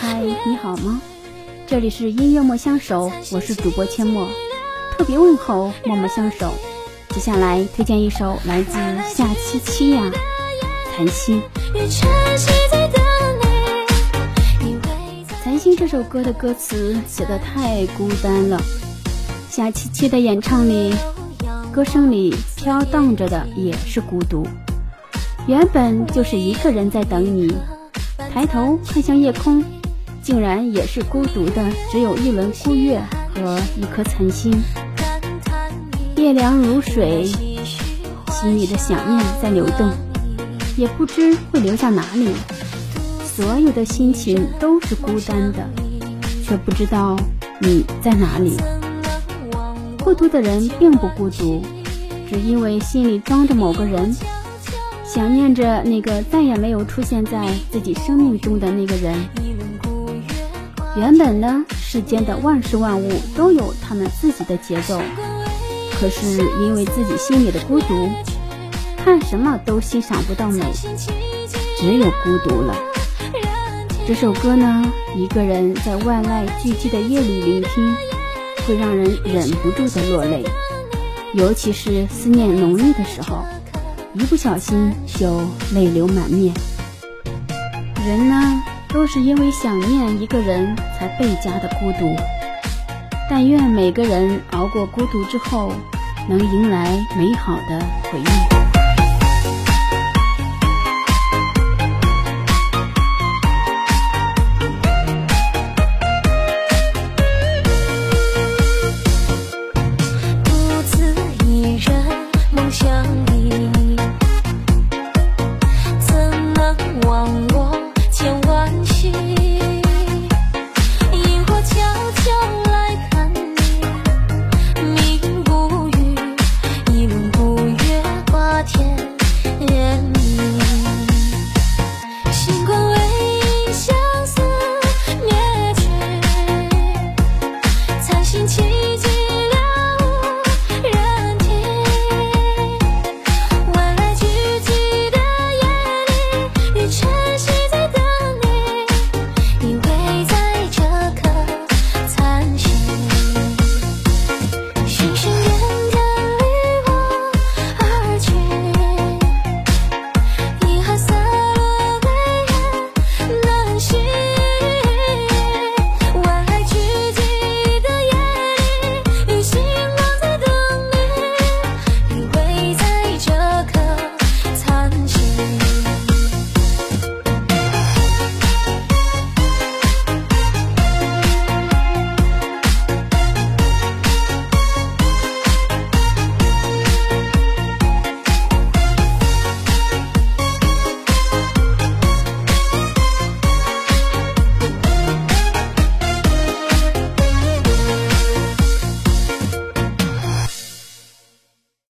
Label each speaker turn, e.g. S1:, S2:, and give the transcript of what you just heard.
S1: 嗨，你好吗？这里是音乐莫相守，我是主播阡陌，特别问候默默相守。接下来推荐一首来自夏七七呀，《残星》。《残星》这首歌的歌词写的太孤单了，夏七七的演唱里，歌声里飘荡着的也是孤独。原本就是一个人在等你，抬头看向夜空，竟然也是孤独的，只有一轮孤月和一颗残星。夜凉如水，心里的想念在流动，也不知会流向哪里。所有的心情都是孤单的，却不知道你在哪里。孤独的人并不孤独，只因为心里装着某个人，想念着那个再也没有出现在自己生命中的那个人。原本呢，世间的万事万物都有他们自己的节奏，可是因为自己心里的孤独，看什么都欣赏不到美，只有孤独了。这首歌呢，一个人在万籁俱寂的夜里聆听，会让人忍不住的落泪，尤其是思念浓郁的时候，一不小心就泪流满面。人呢，都是因为想念一个人才倍加的孤独。但愿每个人熬过孤独之后，能迎来美好的回忆。
S2: 独自一人梦想里，轻轻